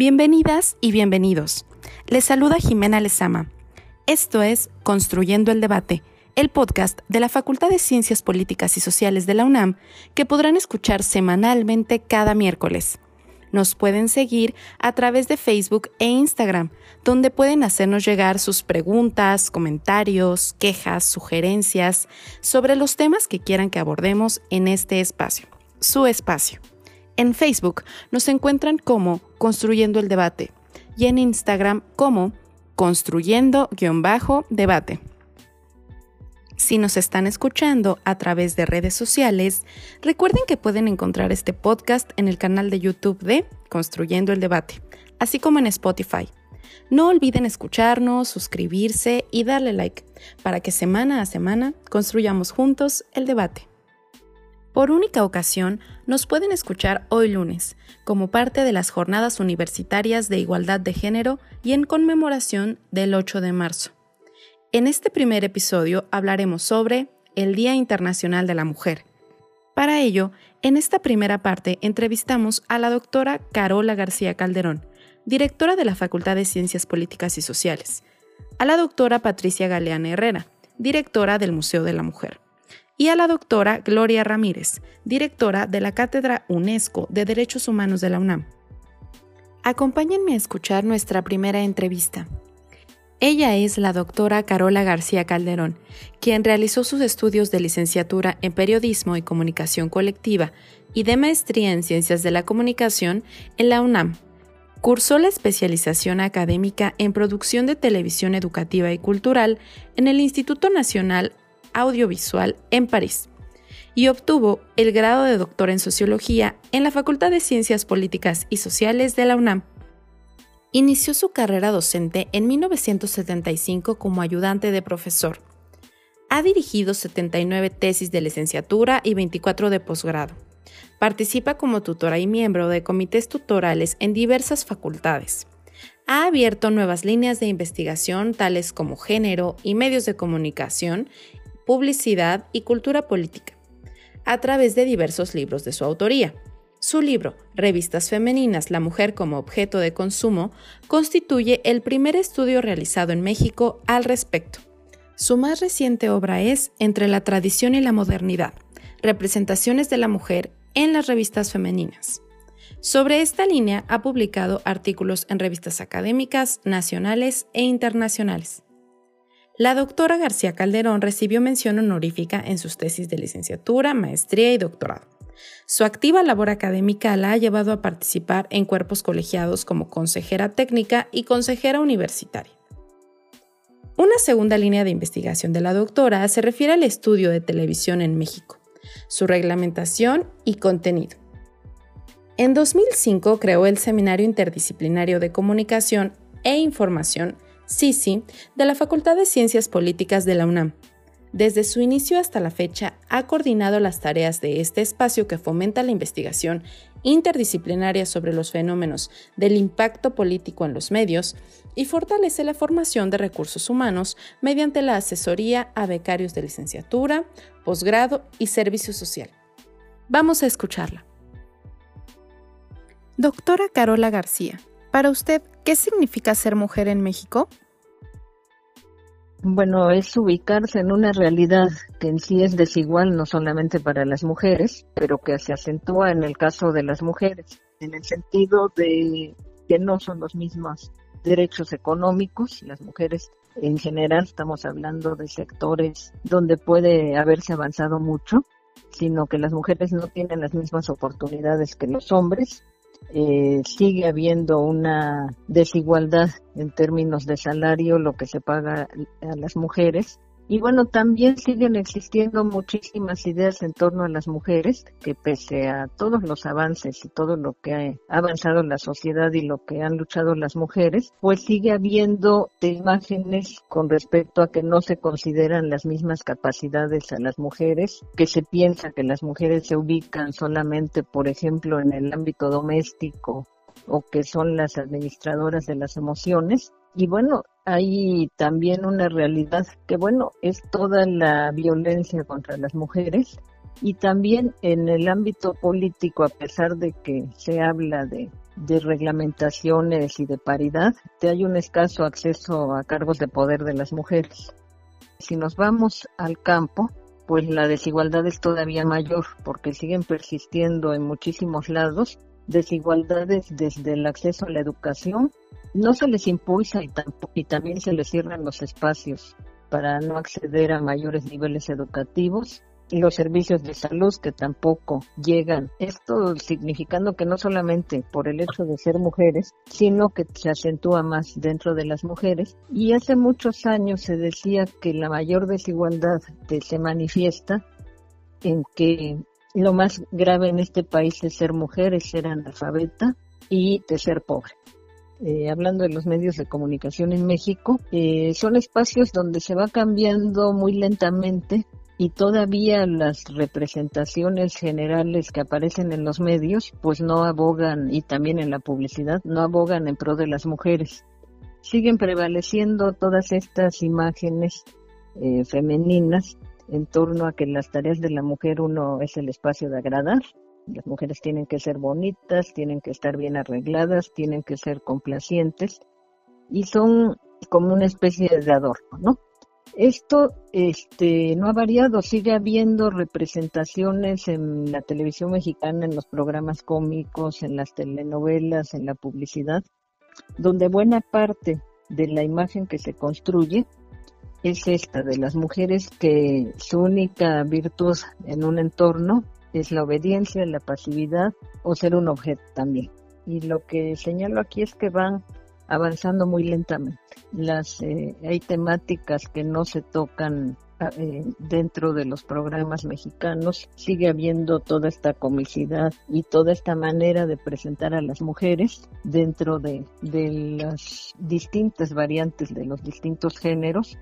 Bienvenidas y bienvenidos. Les saluda Jimena Lezama. Esto es Construyendo el Debate, el podcast de la Facultad de Ciencias Políticas y Sociales de la UNAM que podrán escuchar semanalmente cada miércoles. Nos pueden seguir a través de Facebook e Instagram, donde pueden hacernos llegar sus preguntas, comentarios, quejas, sugerencias sobre los temas que quieran que abordemos en este espacio, su espacio. En Facebook nos encuentran como Construyendo el Debate y en Instagram como Construyendo-Debate. Si nos están escuchando a través de redes sociales, recuerden que pueden encontrar este podcast en el canal de YouTube de Construyendo el Debate, así como en Spotify. No olviden escucharnos, suscribirse y darle like para que semana a semana construyamos juntos el debate. Por única ocasión, nos pueden escuchar hoy lunes, como parte de las Jornadas Universitarias de Igualdad de Género y en conmemoración del 8 de marzo. En este primer episodio hablaremos sobre el Día Internacional de la Mujer. Para ello, en esta primera parte entrevistamos a la doctora Carola García Calderón, directora de la Facultad de Ciencias Políticas y Sociales, a la doctora Patricia Galeana Herrera, directora del Museo de la Mujer, y a la doctora Gloria Ramírez, directora de la Cátedra UNESCO de Derechos Humanos de la UNAM. Acompáñenme a escuchar nuestra primera entrevista. Ella es la doctora Carola García Calderón, quien realizó sus estudios de licenciatura en Periodismo y Comunicación Colectiva y de maestría en Ciencias de la Comunicación en la UNAM. Cursó la especialización académica en Producción de Televisión Educativa y Cultural en el Instituto Nacional Audiovisual en París y obtuvo el grado de doctor en Sociología en la Facultad de Ciencias Políticas y Sociales de la UNAM. Inició su carrera docente en 1975 como ayudante de profesor. Ha dirigido 79 tesis de licenciatura y 24 de posgrado. Participa como tutora y miembro de comités tutorales en diversas facultades. Ha abierto nuevas líneas de investigación tales como género y medios de comunicación publicidad y cultura política, a través de diversos libros de su autoría. Su libro, Revistas Femeninas, la mujer como objeto de consumo, constituye el primer estudio realizado en México al respecto. Su más reciente obra es Entre la tradición y la modernidad, representaciones de la mujer en las revistas femeninas. Sobre esta línea ha publicado artículos en revistas académicas, nacionales e internacionales. La doctora García Calderón recibió mención honorífica en sus tesis de licenciatura, maestría y doctorado. Su activa labor académica la ha llevado a participar en cuerpos colegiados como consejera técnica y consejera universitaria. Una segunda línea de investigación de la doctora se refiere al estudio de televisión en México, su reglamentación y contenido. En 2005 creó el Seminario Interdisciplinario de Comunicación e Información Sisi, de la Facultad de Ciencias Políticas de la UNAM. Desde su inicio hasta la fecha, ha coordinado las tareas de este espacio que fomenta la investigación interdisciplinaria sobre los fenómenos del impacto político en los medios y fortalece la formación de recursos humanos mediante la asesoría a becarios de licenciatura, posgrado y servicio social. Vamos a escucharla. Doctora Carola García, para usted, ¿qué significa ser mujer en México? Bueno, es ubicarse en una realidad que en sí es desigual no solamente para las mujeres, pero que se acentúa en el caso de las mujeres, en el sentido de que no son los mismos derechos económicos. Las mujeres en general estamos hablando de sectores donde puede haberse avanzado mucho, sino que las mujeres no tienen las mismas oportunidades que los hombres eh, sigue habiendo una desigualdad en términos de salario, lo que se paga a las mujeres, y bueno, también siguen existiendo muchísimas ideas en torno a las mujeres, que pese a todos los avances y todo lo que ha avanzado la sociedad y lo que han luchado las mujeres, pues sigue habiendo imágenes con respecto a que no se consideran las mismas capacidades a las mujeres, que se piensa que las mujeres se ubican solamente, por ejemplo, en el ámbito doméstico o que son las administradoras de las emociones. Y bueno, hay también una realidad que, bueno, es toda la violencia contra las mujeres y también en el ámbito político, a pesar de que se habla de, de reglamentaciones y de paridad, hay un escaso acceso a cargos de poder de las mujeres. Si nos vamos al campo, pues la desigualdad es todavía mayor porque siguen persistiendo en muchísimos lados desigualdades desde el acceso a la educación no se les impulsa y, y también se les cierran los espacios para no acceder a mayores niveles educativos los servicios de salud que tampoco llegan. Esto significando que no solamente por el hecho de ser mujeres, sino que se acentúa más dentro de las mujeres. Y hace muchos años se decía que la mayor desigualdad se manifiesta en que lo más grave en este país es ser mujer, es ser analfabeta y de ser pobre. Eh, hablando de los medios de comunicación en México, eh, son espacios donde se va cambiando muy lentamente y todavía las representaciones generales que aparecen en los medios pues no abogan y también en la publicidad no abogan en pro de las mujeres. Siguen prevaleciendo todas estas imágenes eh, femeninas en torno a que las tareas de la mujer uno es el espacio de agradar las mujeres tienen que ser bonitas, tienen que estar bien arregladas, tienen que ser complacientes y son como una especie de adorno, ¿no? Esto este, no ha variado, sigue habiendo representaciones en la televisión mexicana, en los programas cómicos, en las telenovelas, en la publicidad, donde buena parte de la imagen que se construye es esta, de las mujeres que su única virtud en un entorno es la obediencia, la pasividad o ser un objeto también. Y lo que señalo aquí es que van avanzando muy lentamente. Las eh, hay temáticas que no se tocan ah, eh, dentro de los programas mexicanos. Sigue habiendo toda esta comicidad y toda esta manera de presentar a las mujeres dentro de, de las distintas variantes de los distintos géneros.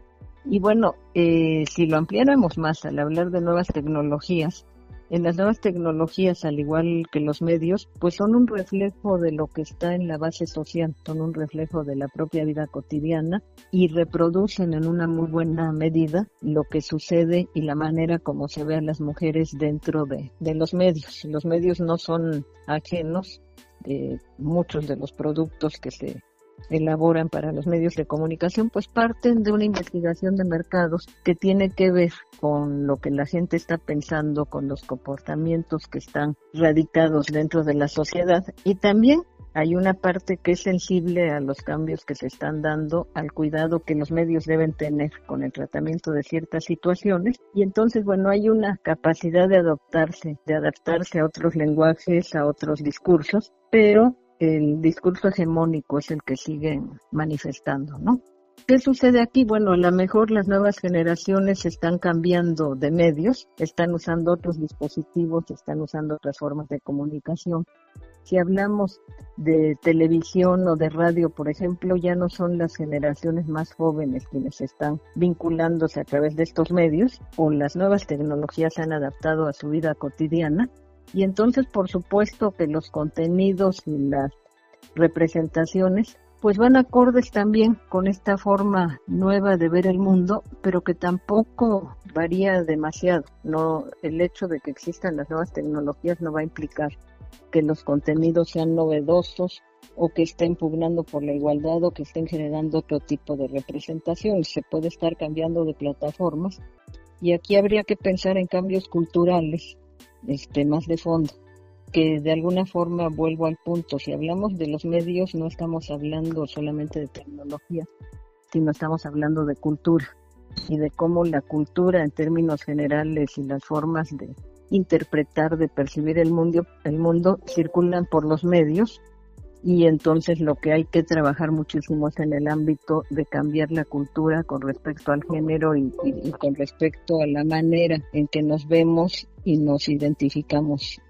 Y bueno, eh, si lo ampliáramos más al hablar de nuevas tecnologías, en las nuevas tecnologías, al igual que los medios, pues son un reflejo de lo que está en la base social, son un reflejo de la propia vida cotidiana y reproducen en una muy buena medida lo que sucede y la manera como se ve a las mujeres dentro de, de los medios. Los medios no son ajenos de muchos de los productos que se elaboran para los medios de comunicación, pues parten de una investigación de mercados que tiene que ver con lo que la gente está pensando, con los comportamientos que están radicados dentro de la sociedad. Y también hay una parte que es sensible a los cambios que se están dando, al cuidado que los medios deben tener con el tratamiento de ciertas situaciones. Y entonces bueno hay una capacidad de adaptarse, de adaptarse a otros lenguajes, a otros discursos, pero el discurso hegemónico es el que sigue manifestando, ¿no? ¿Qué sucede aquí? Bueno, a lo mejor las nuevas generaciones están cambiando de medios, están usando otros dispositivos, están usando otras formas de comunicación. Si hablamos de televisión o de radio, por ejemplo, ya no son las generaciones más jóvenes quienes están vinculándose a través de estos medios o las nuevas tecnologías se han adaptado a su vida cotidiana y entonces, por supuesto que los contenidos y las representaciones pues van acordes también con esta forma nueva de ver el mundo, pero que tampoco varía demasiado. No, el hecho de que existan las nuevas tecnologías no va a implicar que los contenidos sean novedosos o que estén pugnando por la igualdad o que estén generando otro tipo de representación. Se puede estar cambiando de plataformas y aquí habría que pensar en cambios culturales este, más de fondo, que de alguna forma vuelvo al punto, si hablamos de los medios no estamos hablando solamente de tecnología, sino estamos hablando de cultura y de cómo la cultura en términos generales y las formas de, interpretar, de percibir el mundo, el mundo circulan por los medios y entonces lo que hay que trabajar muchísimo es en el ámbito de cambiar la cultura con respecto al género y, con respecto a la manera en que nos vemos y nos identificamos.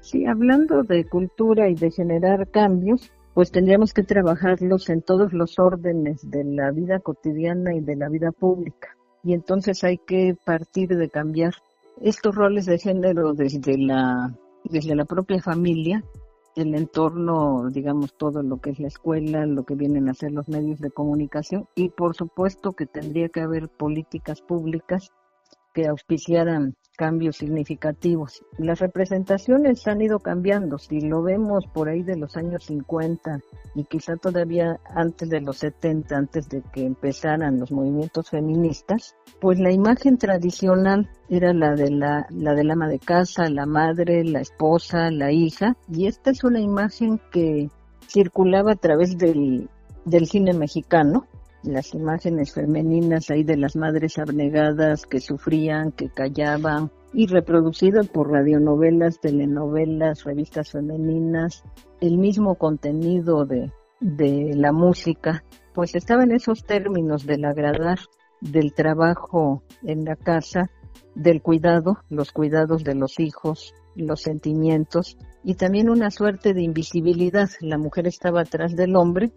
Sí, hablando de cultura y de generar cambios, pues tendríamos que trabajarlos en todos los órdenes de la vida cotidiana y de la vida pública. Y entonces hay que partir de cambiar estos roles de género desde la, desde la propia familia el entorno, digamos, todo lo que es la escuela, lo que vienen a ser los medios de comunicación y por supuesto que tendría que haber políticas públicas que auspiciaran cambios significativos. Las representaciones han ido cambiando. Si lo vemos por ahí de los años 50 y quizá todavía antes de los 70, antes de que empezaran los movimientos feministas, pues la imagen tradicional era la de la, la del ama de casa, la madre, la esposa, la hija, y esta es una imagen que circulaba a través del, del cine mexicano, las imágenes femeninas ahí de las madres abnegadas que sufrían, que callaban, y reproducido por radionovelas, telenovelas, revistas femeninas, el mismo contenido de, de la música, pues estaba en esos términos del agradar, del trabajo en la casa, del cuidado, los cuidados de los hijos, los sentimientos y también una suerte de invisibilidad. La mujer estaba atrás del hombre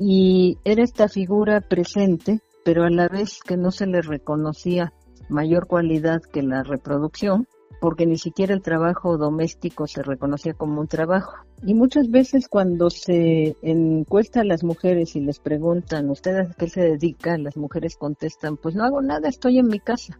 y era esta figura presente, pero a la vez que no se le reconocía mayor cualidad que la reproducción, porque ni siquiera el trabajo doméstico se reconocía como un trabajo. Y muchas veces cuando se encuesta a las mujeres y les preguntan, ¿ustedes a qué se dedican? Las mujeres contestan, pues no hago nada, estoy en mi casa.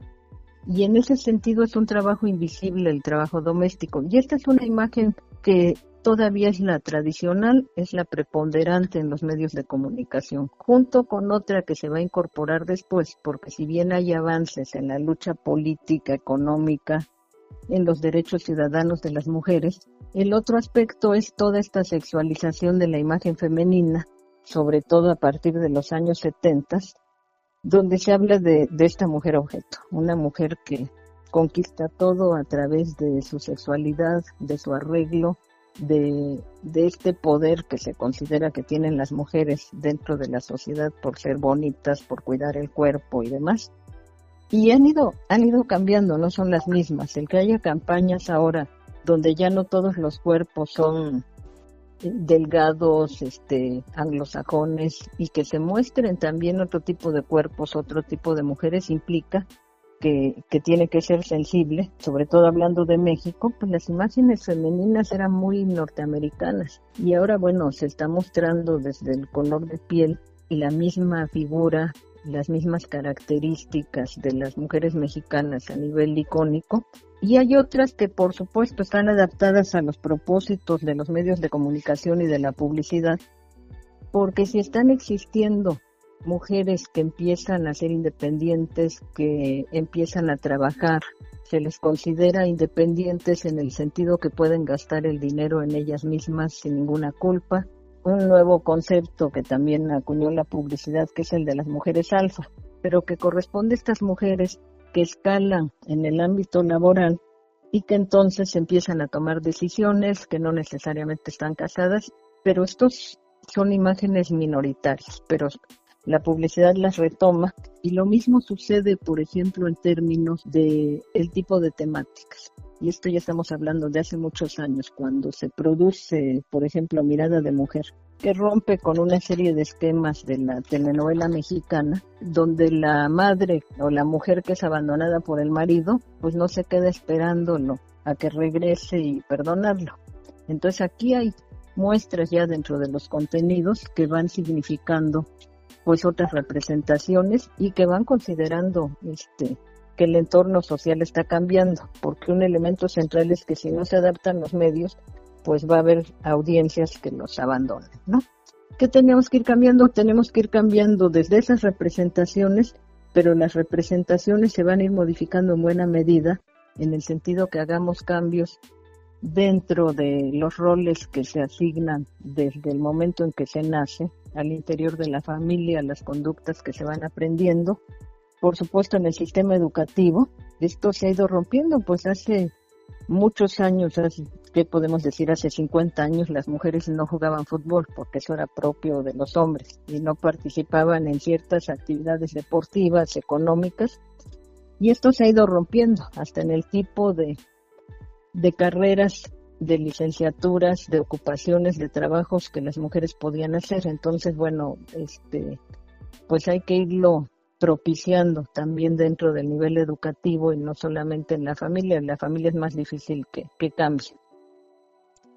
Y en ese sentido es un trabajo invisible el trabajo doméstico. Y esta es una imagen que todavía es la tradicional, es la preponderante en los medios de comunicación, junto con otra que se va a incorporar después, porque si bien hay avances en la lucha política, económica, en los derechos ciudadanos de las mujeres, el otro aspecto es toda esta sexualización de la imagen femenina, sobre todo a partir de los años 70, donde se habla de, de esta mujer objeto, una mujer que conquista todo a través de su sexualidad, de su arreglo, de, este poder que se considera que tienen las mujeres dentro de la sociedad por ser bonitas, por cuidar el cuerpo y demás. Y han ido, han ido cambiando, no son las mismas. El que haya campañas ahora donde ya no todos los cuerpos son delgados, este, anglosajones y que se muestren también otro tipo de cuerpos, otro tipo de mujeres implica que, tiene que ser sensible, sobre todo hablando de México, pues las imágenes femeninas eran muy norteamericanas. Y ahora bueno, se está mostrando desde el color de piel y la misma figura, las mismas características de las mujeres mexicanas a nivel icónico. Y hay otras que por supuesto están adaptadas a los propósitos de los medios de comunicación y de la publicidad, porque si están existiendo mujeres que empiezan a ser independientes, que empiezan a trabajar, se les considera independientes en el sentido que pueden gastar el dinero en ellas mismas sin ninguna culpa. Un nuevo concepto que también acuñó la publicidad, que es el de las mujeres alfa, pero que corresponde a estas mujeres que escalan en el ámbito laboral y que entonces empiezan a tomar decisiones que no necesariamente están casadas, pero estos son imágenes minoritarias, pero la publicidad las retoma y lo mismo sucede, por ejemplo, en términos de el tipo de temáticas. Y esto ya estamos hablando de hace muchos años, cuando se produce, por ejemplo, Mirada de Mujer, que rompe con una serie de esquemas de la telenovela mexicana, donde la madre o la mujer que es abandonada por el marido, pues no se queda esperándolo a que regrese y perdonarlo. Entonces aquí hay muestras ya dentro de los contenidos que van significando pues otras representaciones y que van considerando este que el entorno social está cambiando, porque un elemento central es que si no se adaptan los medios, pues va a haber audiencias que los abandonen, ¿no? ¿Qué tenemos que ir cambiando? Tenemos que ir cambiando desde esas representaciones, pero las representaciones se van a ir modificando en buena medida en el sentido que hagamos cambios dentro de los roles que se asignan desde el momento en que se nace al interior de la familia, las conductas que se van aprendiendo, por supuesto en el sistema educativo esto se ha ido rompiendo, pues hace muchos años, ¿qué podemos decir? Hace 50 años las mujeres no jugaban fútbol porque eso era propio de los hombres y no participaban en ciertas actividades deportivas, económicas. Y esto se ha ido rompiendo hasta en el tipo de, de carreras, de licenciaturas, de ocupaciones, de trabajos que las mujeres podían hacer. Entonces, bueno, este, pues hay que irlo propiciando también dentro del nivel educativo y no solamente en la familia. la familia es más difícil que, que cambie.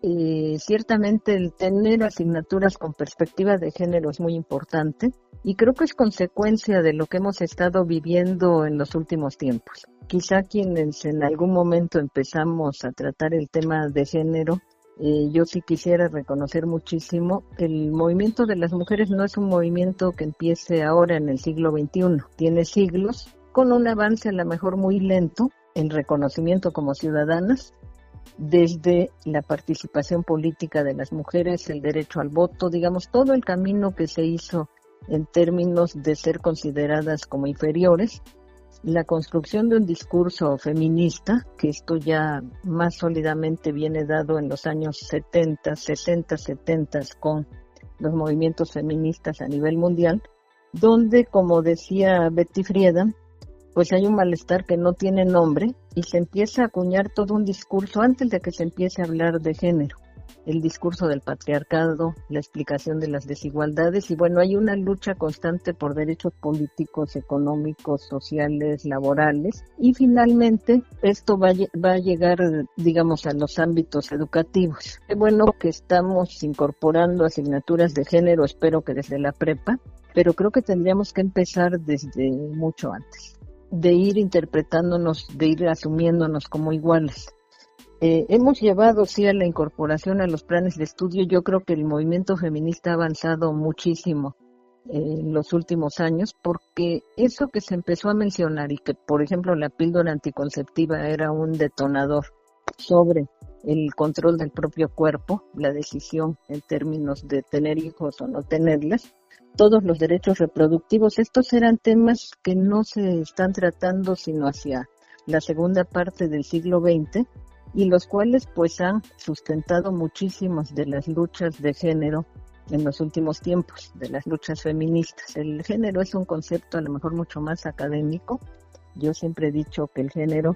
Eh, ciertamente el tener asignaturas con perspectiva de género es muy importante y creo que es consecuencia de lo que hemos estado viviendo en los últimos tiempos. Quizá quienes en algún momento empezamos a tratar el tema de género eh, yo sí quisiera reconocer muchísimo, el movimiento de las mujeres no es un movimiento que empiece ahora en el siglo XXI, tiene siglos, con un avance a lo mejor muy lento en reconocimiento como ciudadanas, desde la participación política de las mujeres, el derecho al voto, digamos, todo el camino que se hizo en términos de ser consideradas como inferiores la construcción de un discurso feminista, que esto ya más sólidamente viene dado en los años 70, 60, 70 con los movimientos feministas a nivel mundial, donde, como decía Betty Friedan, pues hay un malestar que no tiene nombre y se empieza a acuñar todo un discurso antes de que se empiece a hablar de género el discurso del patriarcado, la explicación de las desigualdades y bueno, hay una lucha constante por derechos políticos, económicos, sociales, laborales y finalmente esto va, va a llegar, digamos, a los ámbitos educativos. Qué bueno que estamos incorporando asignaturas de género, espero que desde la prepa, pero creo que tendríamos que empezar desde mucho antes, de ir interpretándonos, de ir asumiéndonos como iguales eh, hemos llevado, sí, a la incorporación a los planes de estudio. Yo creo que el movimiento feminista ha avanzado muchísimo en los últimos años, porque eso que se empezó a mencionar y que, por ejemplo, la píldora anticonceptiva era un detonador sobre el control del propio cuerpo, la decisión en términos de tener hijos o no tenerlas, todos los derechos reproductivos, estos eran temas que no se están tratando sino hacia la segunda parte del siglo XX y los cuales pues han sustentado muchísimas de las luchas de género en los últimos tiempos, de las luchas feministas. El género es un concepto a lo mejor mucho más académico. Yo siempre he dicho que el género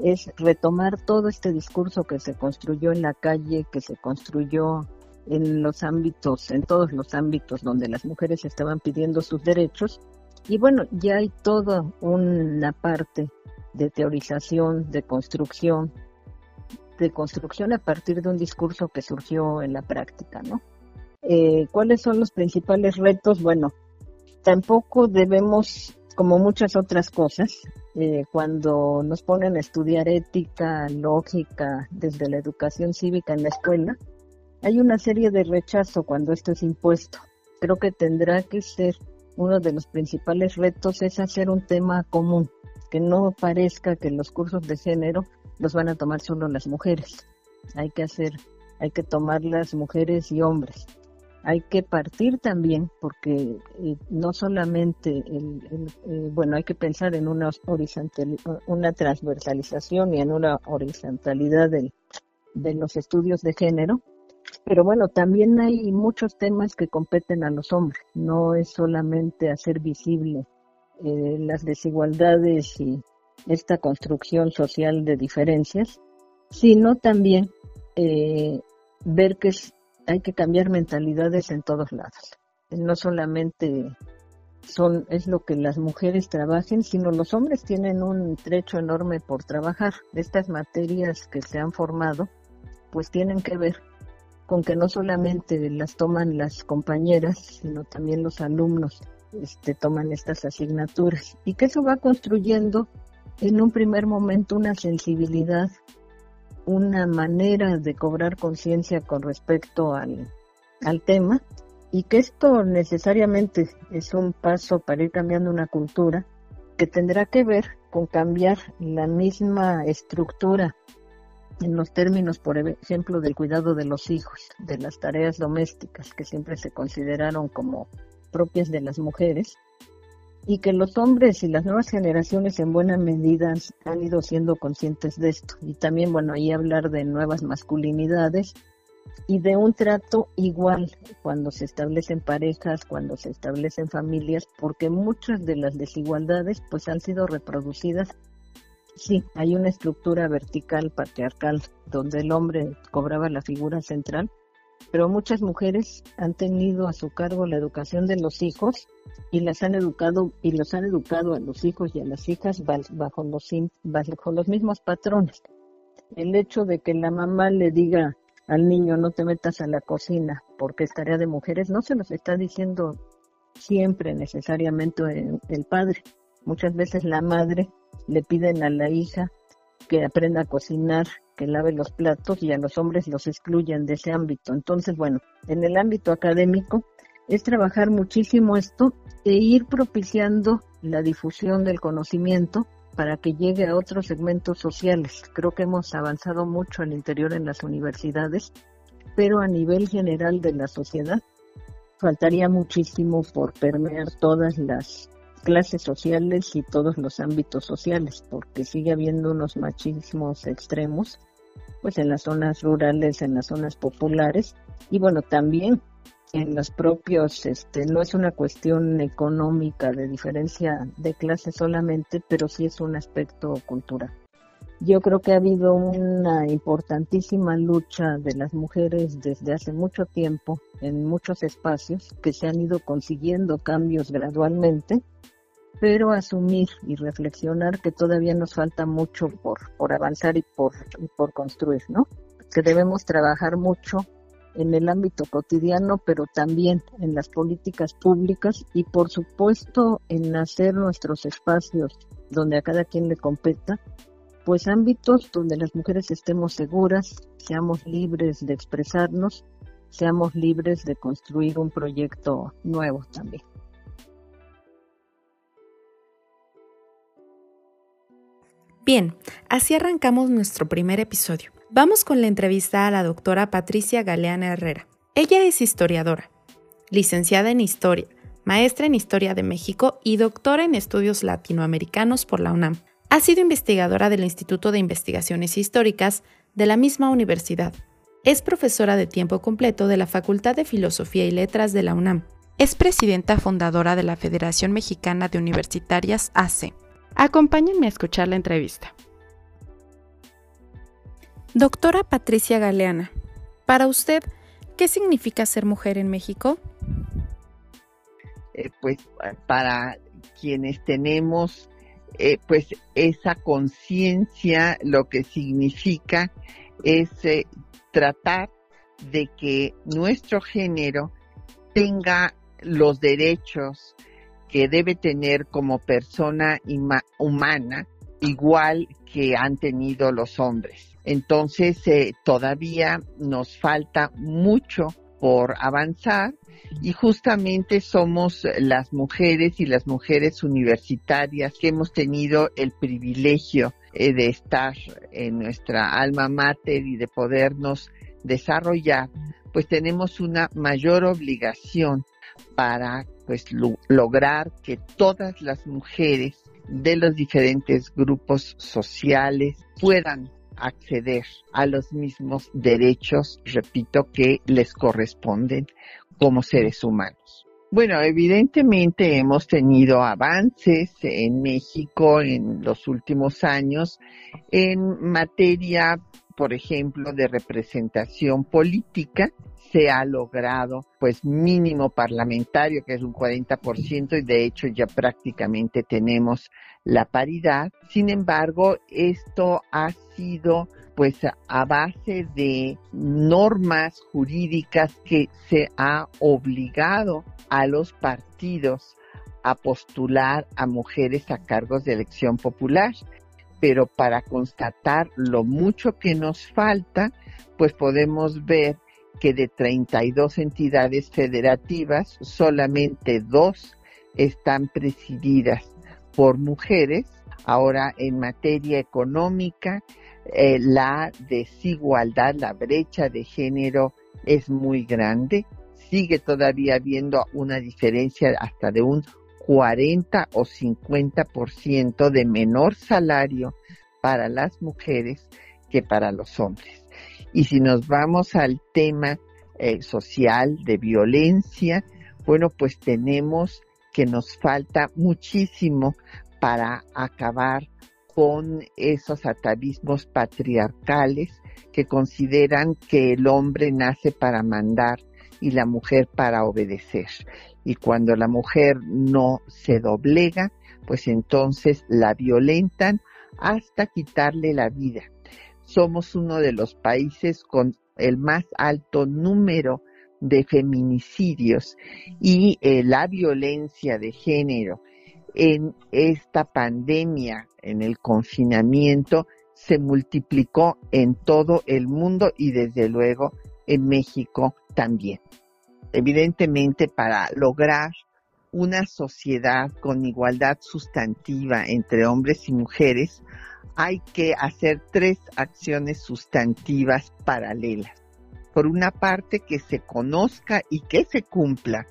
es retomar todo este discurso que se construyó en la calle, que se construyó en los ámbitos, en todos los ámbitos donde las mujeres estaban pidiendo sus derechos. Y bueno, ya hay toda una parte de teorización, de construcción, de construcción a partir de un discurso que surgió en la práctica, ¿no? Eh, ¿Cuáles son los principales retos? Bueno, tampoco debemos, como muchas otras cosas, eh, cuando nos ponen a estudiar ética, lógica, desde la educación cívica en la escuela, hay una serie de rechazo cuando esto es impuesto. Creo que tendrá que ser uno de los principales retos es hacer un tema común, que no parezca que los cursos de género los van a tomar solo las mujeres. Hay que hacer, hay que tomar las mujeres y hombres. Hay que partir también, porque eh, no solamente, el, eh, bueno, hay que pensar en una, horizontal, una transversalización y en una horizontalidad de los estudios de género, pero bueno, también hay muchos temas que competen a los hombres. No es solamente hacer visible eh, las desigualdades y esta construcción social de diferencias, sino también eh, ver que hay que cambiar mentalidades en todos lados. No solamente son, es lo que las mujeres trabajen, sino los hombres tienen un trecho enorme por trabajar. Estas materias que se han formado, pues tienen que ver con que no solamente las toman las compañeras, sino también los alumnos este, toman estas asignaturas. Y que eso va construyendo en un primer momento una sensibilidad, una manera de cobrar conciencia con respecto al, al tema y que esto necesariamente es un paso para ir cambiando una cultura que tendrá que ver con cambiar la misma estructura en los términos, por ejemplo, del cuidado de los hijos, de las tareas domésticas que siempre se consideraron como propias de las mujeres, y que los hombres y las nuevas generaciones en buena medida han ido siendo conscientes de esto. Y también, bueno, ahí hablar de nuevas masculinidades y de un trato igual cuando se establecen parejas, cuando se establecen familias, porque muchas de las desigualdades pues han sido reproducidas. Sí, hay una estructura vertical patriarcal donde el hombre cobraba la figura central, pero muchas mujeres han tenido a su cargo la educación de los hijos y las han educado y los han educado a los hijos y a las hijas bajo los mismos patrones. El hecho de que la mamá le diga al niño no te metas a la cocina porque es tarea de mujeres, no se los está diciendo siempre necesariamente el padre. Muchas veces la madre le piden a la hija que aprenda a cocinar, que lave los platos y a los hombres los excluyen de ese ámbito. Entonces, bueno, en el ámbito académico es trabajar muchísimo esto e ir propiciando la difusión del conocimiento para que llegue a otros segmentos sociales. Creo que hemos avanzado mucho al interior en las universidades, pero a nivel general de la sociedad faltaría muchísimo por permear todas las clases sociales y todos los ámbitos sociales, porque sigue habiendo unos machismos extremos, pues en las zonas rurales, en las zonas populares, y bueno, también en los propios, este, no es una cuestión económica de diferencia de clase solamente, pero sí es un aspecto cultural. Yo creo que ha habido una importantísima lucha de las mujeres desde hace mucho tiempo en muchos espacios que se han ido consiguiendo cambios gradualmente, pero asumir y reflexionar que todavía nos falta mucho por, por avanzar y por, y por construir, ¿no? Que debemos trabajar mucho en el ámbito cotidiano, pero también en las políticas públicas y por supuesto en hacer nuestros espacios donde a cada quien le competa, pues ámbitos donde las mujeres estemos seguras, seamos libres de expresarnos, seamos libres de construir un proyecto nuevo también. Bien, así arrancamos nuestro primer episodio. Vamos con la entrevista a la doctora Patricia Galeana Herrera. Ella es historiadora, licenciada en Historia, maestra en Historia de México y doctora en Estudios Latinoamericanos por la UNAM. Ha sido investigadora del Instituto de Investigaciones Históricas de la misma universidad. Es profesora de tiempo completo de la Facultad de Filosofía y Letras de la UNAM. Es presidenta fundadora de la Federación Mexicana de Universitarias AC. Acompáñenme a escuchar la entrevista. Doctora Patricia Galeana, para usted, ¿qué significa ser mujer en México? Eh, pues para quienes tenemos eh, pues esa conciencia, lo que significa es eh, tratar de que nuestro género tenga los derechos que debe tener como persona humana igual que han tenido los hombres. Entonces, eh, todavía nos falta mucho por avanzar y justamente somos las mujeres y las mujeres universitarias que hemos tenido el privilegio eh, de estar en nuestra alma mater y de podernos desarrollar, pues tenemos una mayor obligación para pues lograr que todas las mujeres de los diferentes grupos sociales puedan acceder a los mismos derechos, repito, que les corresponden como seres humanos. Bueno, evidentemente hemos tenido avances en México en los últimos años en materia, por ejemplo, de representación política. Se ha logrado, pues, mínimo parlamentario, que es un 40%, y de hecho ya prácticamente tenemos la paridad. Sin embargo, esto ha sido pues a base de normas jurídicas que se ha obligado a los partidos a postular a mujeres a cargos de elección popular. Pero para constatar lo mucho que nos falta, pues podemos ver que de 32 entidades federativas, solamente dos están presididas por mujeres. Ahora, en materia económica, eh, la desigualdad, la brecha de género es muy grande. Sigue todavía habiendo una diferencia hasta de un 40 o 50% de menor salario para las mujeres que para los hombres. Y si nos vamos al tema eh, social de violencia, bueno, pues tenemos que nos falta muchísimo para acabar con esos atavismos patriarcales que consideran que el hombre nace para mandar y la mujer para obedecer. Y cuando la mujer no se doblega, pues entonces la violentan hasta quitarle la vida. Somos uno de los países con el más alto número de feminicidios y eh, la violencia de género en esta pandemia, en el confinamiento, se multiplicó en todo el mundo y desde luego en México también. Evidentemente, para lograr una sociedad con igualdad sustantiva entre hombres y mujeres, hay que hacer tres acciones sustantivas paralelas. Por una parte, que se conozca y que se cumpla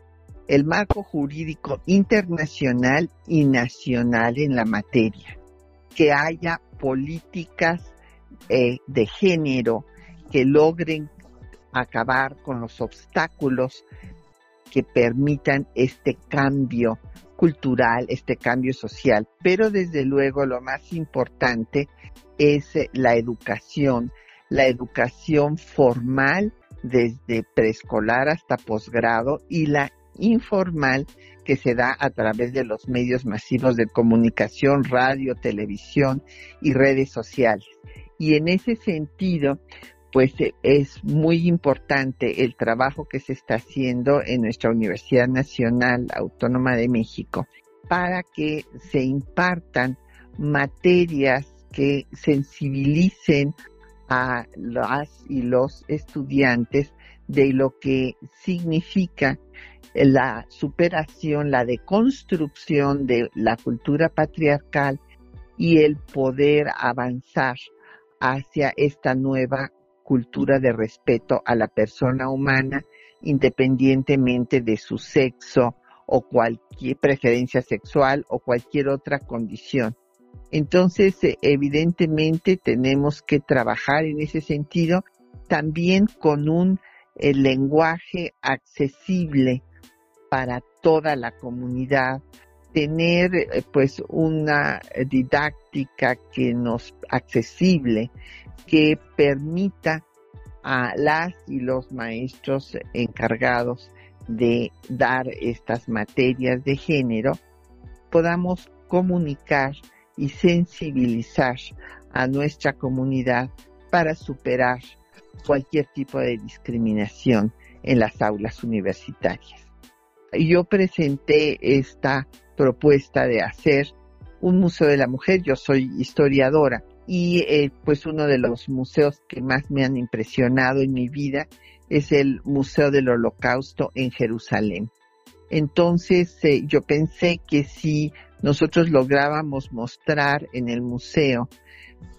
el marco jurídico internacional y nacional en la materia, que haya políticas eh, de género que logren acabar con los obstáculos que permitan este cambio cultural, este cambio social. Pero desde luego lo más importante es eh, la educación, la educación formal desde preescolar hasta posgrado y la informal que se da a través de los medios masivos de comunicación, radio, televisión y redes sociales. Y en ese sentido, pues eh, es muy importante el trabajo que se está haciendo en nuestra Universidad Nacional Autónoma de México para que se impartan materias que sensibilicen a las y los estudiantes de lo que significa la superación, la deconstrucción de la cultura patriarcal y el poder avanzar hacia esta nueva cultura de respeto a la persona humana independientemente de su sexo o cualquier preferencia sexual o cualquier otra condición. Entonces, eh, evidentemente tenemos que trabajar en ese sentido también con un eh, lenguaje accesible para toda la comunidad, tener eh, pues una didáctica que nos accesible, que permita a las y los maestros encargados de dar estas materias de género, podamos comunicar y sensibilizar a nuestra comunidad para superar cualquier tipo de discriminación en las aulas universitarias. Yo presenté esta propuesta de hacer un museo de la mujer, yo soy historiadora y eh, pues uno de los museos que más me han impresionado en mi vida es el Museo del Holocausto en Jerusalén. Entonces eh, yo pensé que si nosotros lográbamos mostrar en el museo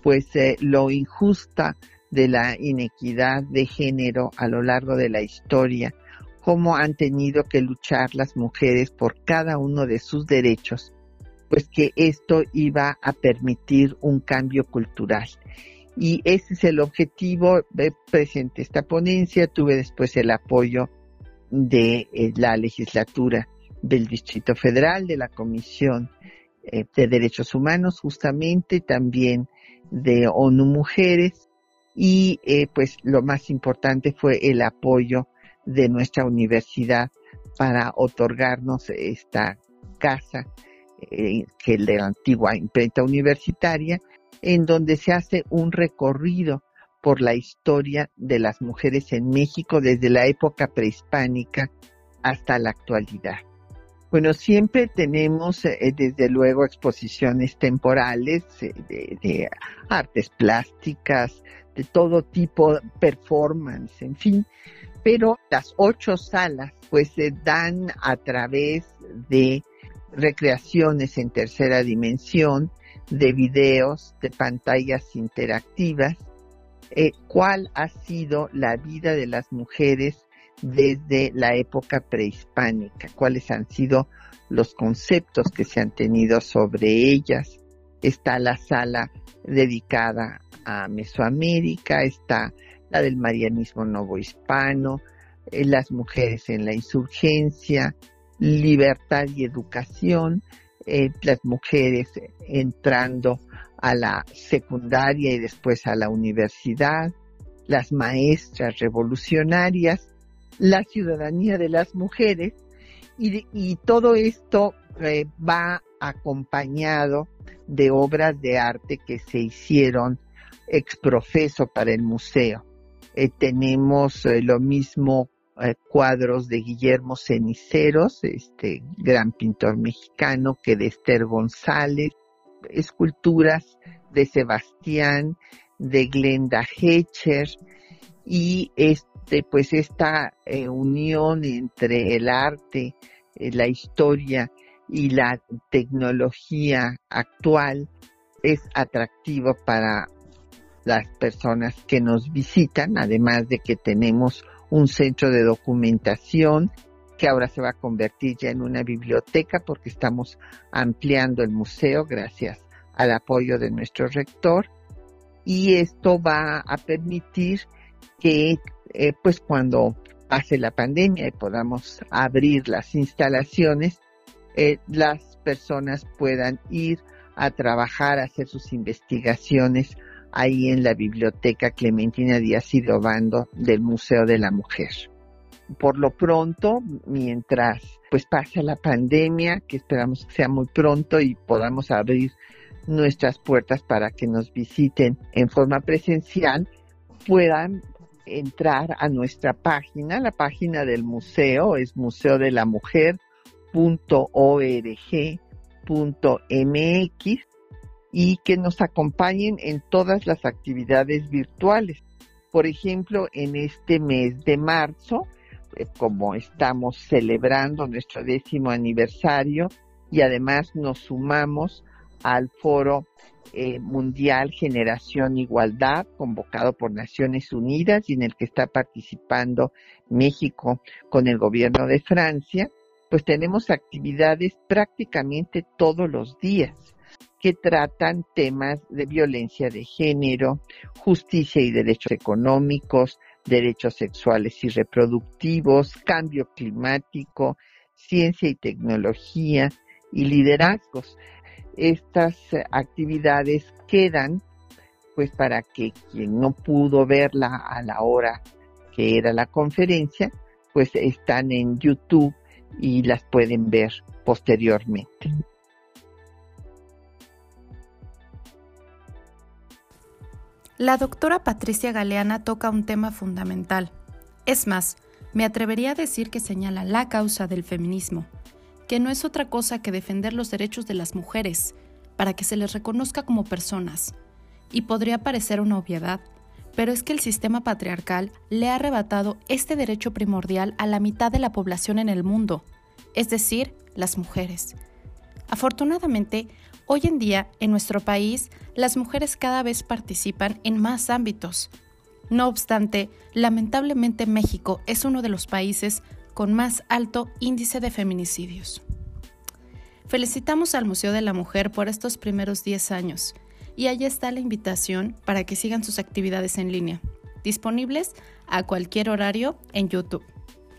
pues eh, lo injusta de la inequidad de género a lo largo de la historia, cómo han tenido que luchar las mujeres por cada uno de sus derechos, pues que esto iba a permitir un cambio cultural. Y ese es el objetivo. de presente esta ponencia, tuve después el apoyo de eh, la legislatura del Distrito Federal, de la Comisión eh, de Derechos Humanos, justamente también de ONU Mujeres, y eh, pues lo más importante fue el apoyo de nuestra universidad para otorgarnos esta casa que es de la antigua imprenta universitaria en donde se hace un recorrido por la historia de las mujeres en México desde la época prehispánica hasta la actualidad. Bueno, siempre tenemos eh, desde luego exposiciones temporales eh, de, artes plásticas, de todo tipo, performance, en fin, pero las ocho salas pues se dan a través de recreaciones en tercera dimensión, de videos, de pantallas interactivas, eh, cuál ha sido la vida de las mujeres desde la época prehispánica, cuáles han sido los conceptos que se han tenido sobre ellas. Está la sala dedicada a Mesoamérica, está del marianismo novohispano, eh, las mujeres en la insurgencia, libertad y educación, eh, las mujeres entrando a la secundaria y después a la universidad, las maestras revolucionarias, la ciudadanía de las mujeres y, todo esto eh, va acompañado de obras de arte que se hicieron exprofeso para el museo. Eh, tenemos eh, lo mismo cuadros de Guillermo Ceniceros, este gran pintor mexicano, que de Esther González, esculturas de Sebastián, de Glenda Hecher y este pues esta eh, unión entre el arte, eh, la historia y la tecnología actual es atractivo para las personas que nos visitan, además de que tenemos un centro de documentación que ahora se va a convertir ya en una biblioteca porque estamos ampliando el museo gracias al apoyo de nuestro rector. Y esto va a permitir que eh, pues cuando pase la pandemia y podamos abrir las instalaciones, eh, las personas puedan ir a trabajar, a hacer sus investigaciones ahí en la biblioteca Clementina Díaz y del Museo de la Mujer. Por lo pronto, mientras pues pasa la pandemia, que esperamos que sea muy pronto y podamos abrir nuestras puertas para que nos visiten en forma presencial, puedan entrar a nuestra página. La página del museo es museodelamujer.org.mx y que nos acompañen en todas las actividades virtuales. Por ejemplo, en este mes de marzo, eh, como estamos celebrando nuestro décimo aniversario y además nos sumamos al Foro eh, Mundial Generación Igualdad, convocado por Naciones Unidas y en el que está participando México con el gobierno de Francia, pues tenemos actividades prácticamente todos los días que tratan temas de violencia de género, justicia y derechos económicos, derechos sexuales y reproductivos, cambio climático, ciencia y tecnología y liderazgos estas actividades quedan pues para que quien no pudo verla a la hora que era la conferencia, pues están en YouTube y las pueden ver posteriormente. La doctora Patricia Galeana toca un tema fundamental. Es más, me atrevería a decir que señala la causa del feminismo, que no es otra cosa que defender los derechos de las mujeres, para que se les reconozca como personas. Y podría parecer una obviedad, pero es que el sistema patriarcal le ha arrebatado este derecho primordial a la mitad de la población en el mundo, es decir, las mujeres. Afortunadamente, hoy en día en nuestro país las mujeres cada vez participan en más ámbitos. No obstante, lamentablemente México es uno de los países con más alto índice de feminicidios. Felicitamos al Museo de la Mujer por estos primeros 10 años y allí está la invitación para que sigan sus actividades en línea, disponibles a cualquier horario en YouTube.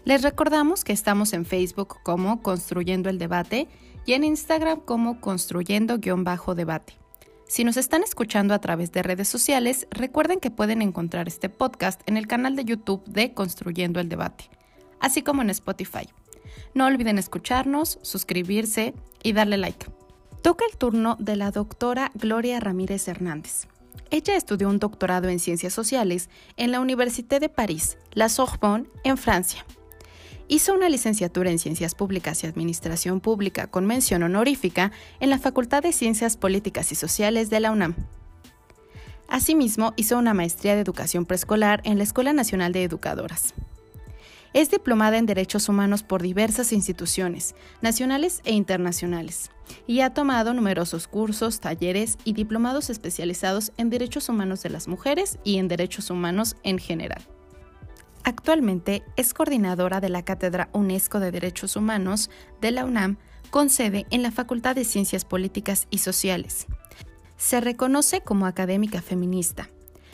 Les recordamos que estamos en Facebook como Construyendo el Debate y en Instagram como Construyendo-Debate. Si nos están escuchando a través de redes sociales, recuerden que pueden encontrar este podcast en el canal de YouTube de Construyendo el Debate así como en Spotify. No olviden escucharnos, suscribirse y darle like. Toca el turno de la doctora Gloria Ramírez Hernández. Ella estudió un doctorado en Ciencias Sociales en la Université de París, la Sorbonne, en Francia. Hizo una licenciatura en Ciencias Públicas y Administración Pública con mención honorífica en la Facultad de Ciencias Políticas y Sociales de la UNAM. Asimismo, hizo una maestría de Educación Preescolar en la Escuela Nacional de Educadoras. Es diplomada en Derechos Humanos por diversas instituciones, nacionales e internacionales, y ha tomado numerosos cursos, talleres y diplomados especializados en derechos humanos de las mujeres y en derechos humanos en general. Actualmente es coordinadora de la Cátedra UNESCO de Derechos Humanos de la UNAM, con sede en la Facultad de Ciencias Políticas y Sociales. Se reconoce como académica feminista.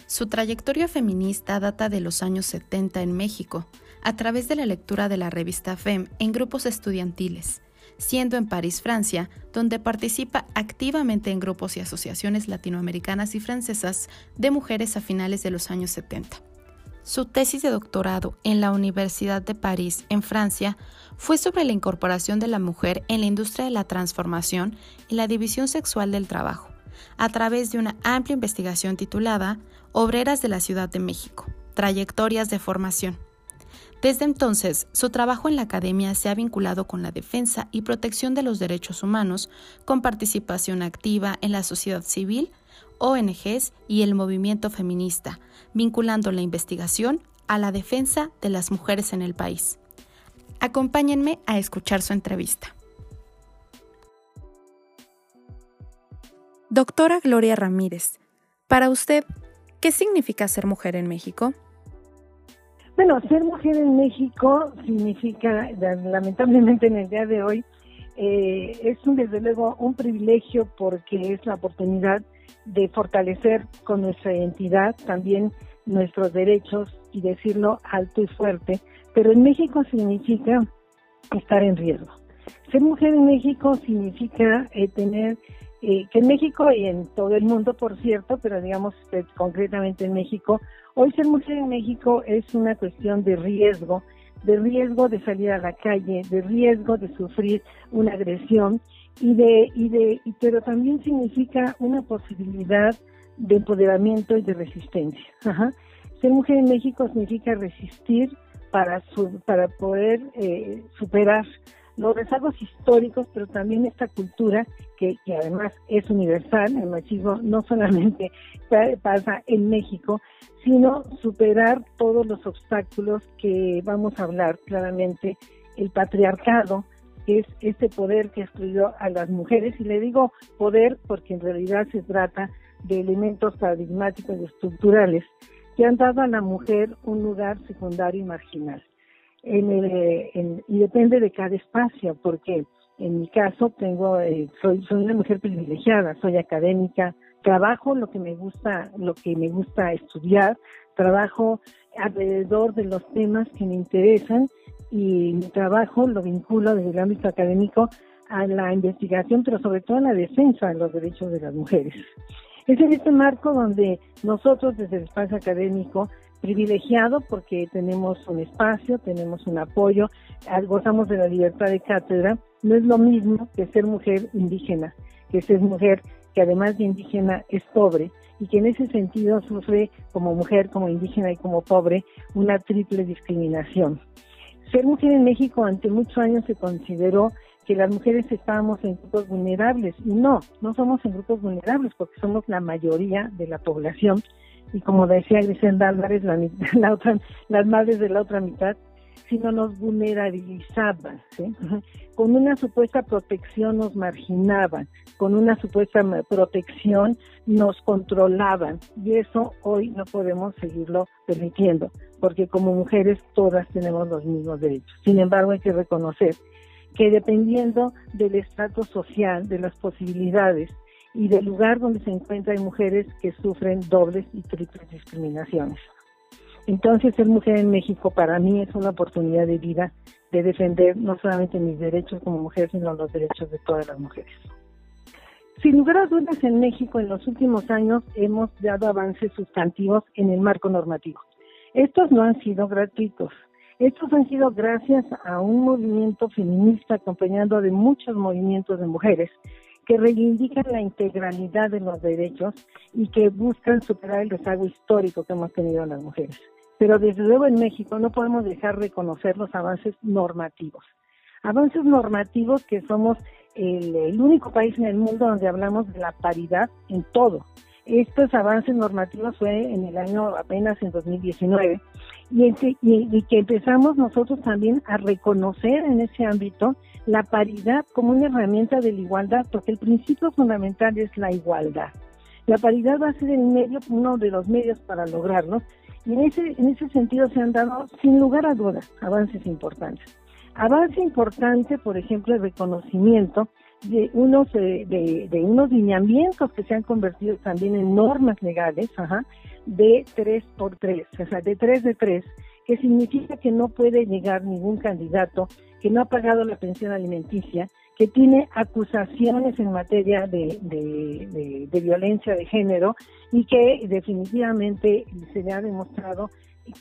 Su trayectoria feminista data de los años 70 en México, a través de la lectura de la revista FEM en grupos estudiantiles, siendo en París, Francia, donde participa activamente en grupos y asociaciones latinoamericanas y francesas de mujeres a finales de los años 70. Su tesis de doctorado en la Universidad de París, en Francia, fue sobre la incorporación de la mujer en la industria de la transformación y la división sexual del trabajo, a través de una amplia investigación titulada Obreras de la Ciudad de México, Trayectorias de Formación. Desde entonces, su trabajo en la academia se ha vinculado con la defensa y protección de los derechos humanos, con participación activa en la sociedad civil, ONGs y el movimiento feminista, vinculando la investigación a la defensa de las mujeres en el país. Acompáñenme a escuchar su entrevista. Doctora Gloria Ramírez, para usted, ¿qué significa ser mujer en México? Bueno, ser mujer en México significa, lamentablemente en el día de hoy, eh, es un, desde luego un privilegio porque es la oportunidad de fortalecer con nuestra identidad también nuestros derechos y decirlo alto y fuerte, pero en México significa estar en riesgo. Ser mujer en México significa eh, tener, eh, que en México y en todo el mundo, por cierto, pero digamos eh, concretamente en México, hoy ser mujer en México es una cuestión de riesgo, de riesgo de salir a la calle, de riesgo de sufrir una agresión y de, y de, pero también significa una posibilidad de empoderamiento y de resistencia. Ser mujer en México significa resistir para, para poder eh, superar los rezagos históricos, pero también esta cultura que, que, además es universal, el machismo no solamente pasa en México, sino superar todos los obstáculos que vamos a hablar claramente, el patriarcado, es este poder que excluyó a las mujeres, y le digo poder porque en realidad se trata de elementos paradigmáticos y estructurales que han dado a la mujer un lugar secundario y marginal. En y depende de cada espacio, porque en mi caso tengo, eh, soy, soy una mujer privilegiada, soy académica, trabajo lo que me gusta, lo que me gusta estudiar, trabajo alrededor de los temas que me interesan y mi trabajo lo vinculo desde el ámbito académico a la investigación, pero sobre todo a la defensa de los derechos de las mujeres. Es en este marco donde nosotros desde el espacio académico, privilegiado porque tenemos un espacio, tenemos un apoyo, gozamos de la libertad de cátedra, no es lo mismo que ser mujer indígena, que ser mujer que además de indígena es pobre y que en ese sentido sufre como mujer, como indígena y como pobre una triple discriminación. Ser mujer en México ante muchos años se consideró que las mujeres estábamos en grupos vulnerables. Y no, no somos en grupos vulnerables porque somos la mayoría de la población. Y como decía Griselda Álvarez, la, la otra, las madres de la otra mitad, sino nos vulnerabilizaban, con una supuesta protección nos marginaban, con una supuesta protección nos controlaban y eso hoy no podemos seguirlo permitiendo, porque como mujeres todas tenemos los mismos derechos. Sin embargo, hay que reconocer que dependiendo del estrato social, de las posibilidades y del lugar donde se encuentran, mujeres que sufren dobles y triples discriminaciones. Entonces, ser mujer en México para mí es una oportunidad de vida de defender no solamente mis derechos como mujer, sino los derechos de todas las mujeres. Sin lugar a dudas, en México en los últimos años hemos dado avances sustantivos en el marco normativo. Estos no han sido gratuitos, estos han sido gracias a un movimiento feminista acompañado de muchos movimientos de mujeres que reivindican la integralidad de los derechos y que buscan superar el rezago histórico que hemos tenido las mujeres. Pero desde luego en México no podemos dejar de conocer los avances normativos. Avances normativos que somos el, el único país en el mundo donde hablamos de la paridad en todo. Estos avances normativos fue en el año apenas en 2019 y, que empezamos nosotros también a reconocer en ese ámbito la paridad como una herramienta de la igualdad, porque el principio fundamental es la igualdad. La paridad va a ser el medio, uno de los medios para lograrlo, Y en ese, en ese sentido se han dado, sin lugar a dudas, avances importantes. Avance importante, por ejemplo, el reconocimiento de unos de, de, unos lineamientos que se han convertido también en normas legales, ajá, de tres por tres, o sea, de tres de tres, que significa que no puede llegar ningún candidato que no ha pagado la pensión alimenticia, que tiene acusaciones en materia de, de, de violencia de género y que definitivamente se le ha demostrado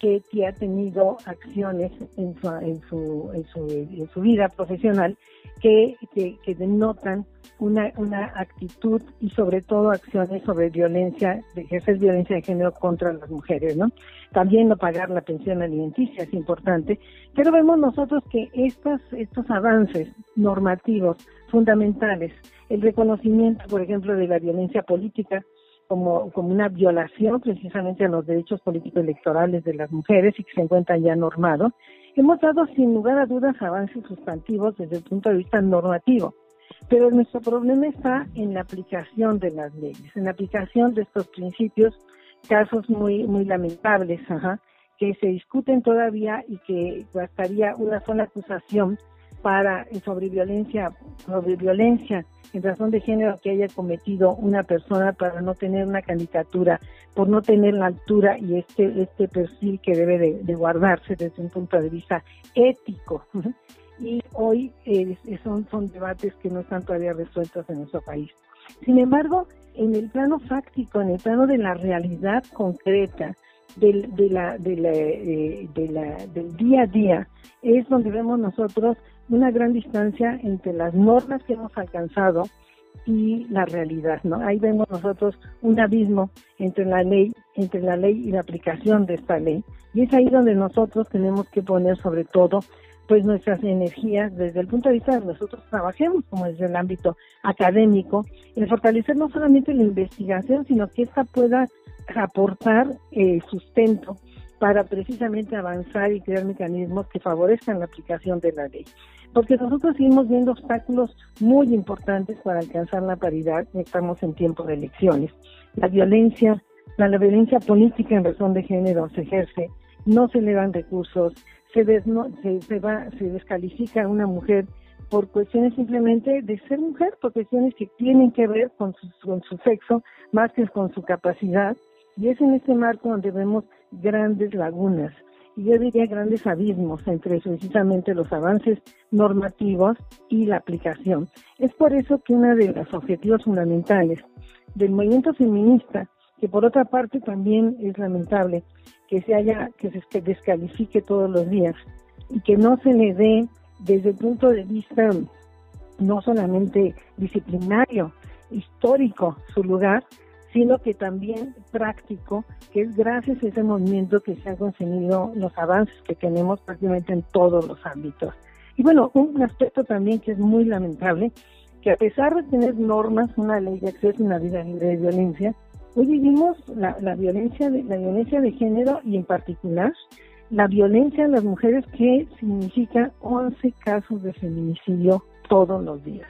que, que ha tenido acciones en su, en su, en su, en su vida profesional que, que, denotan una, una actitud y sobre todo acciones sobre violencia, de ejercer violencia de género contra las mujeres, ¿no? También no pagar la pensión alimenticia es importante, pero vemos nosotros que estos, estos avances normativos fundamentales, el reconocimiento, por ejemplo, de la violencia política, como, como una violación precisamente a los derechos políticos electorales de las mujeres y que se encuentra ya normado, hemos dado sin lugar a dudas avances sustantivos desde el punto de vista normativo. Pero nuestro problema está en la aplicación de las leyes, en la aplicación de estos principios, casos muy, muy lamentables, que se discuten todavía y que bastaría una sola acusación para sobre violencia, sobre violencia en razón de género que haya cometido una persona para no tener una candidatura, por no tener la altura y este, este perfil que debe de, guardarse desde un punto de vista ético. Y hoy eh, son, son debates que no están todavía resueltos en nuestro país. Sin embargo, en el plano fáctico, en el plano de la realidad concreta, del, de la, de la, eh, del día a día, es donde vemos nosotros una gran distancia entre las normas que hemos alcanzado y la realidad, ¿no? Ahí vemos nosotros un abismo entre la ley, entre la ley y la aplicación de esta ley. Y es ahí donde nosotros tenemos que poner sobre todo pues nuestras energías desde el punto de vista de nosotros trabajemos como desde el ámbito académico, en fortalecer no solamente la investigación, sino que esta pueda aportar eh, sustento para precisamente avanzar y crear mecanismos que favorezcan la aplicación de la ley. Porque nosotros seguimos viendo obstáculos muy importantes para alcanzar la paridad, estamos en tiempo de elecciones. La violencia, la, violencia política en razón de género se ejerce, no se le dan recursos, se, se, va, se descalifica a una mujer por cuestiones simplemente de ser mujer, por cuestiones que tienen que ver con su, con su sexo más que con su capacidad. Y es en este marco donde vemos grandes lagunas y yo diría grandes abismos entre precisamente los avances normativos y la aplicación. Es por eso que uno de los objetivos fundamentales del movimiento feminista, que por otra parte también es lamentable que se haya, que se descalifique todos los días y que no se le dé desde el punto de vista no solamente disciplinario, histórico su lugar, sino que también práctico, que es gracias a ese movimiento que se han conseguido los avances que tenemos prácticamente en todos los ámbitos. Y bueno, un aspecto también que es muy lamentable, que a pesar de tener normas, una ley de acceso a una vida libre de violencia, hoy vivimos la, la violencia de, la violencia de género y en particular la violencia en las mujeres que significa 11 casos de feminicidio todos los días.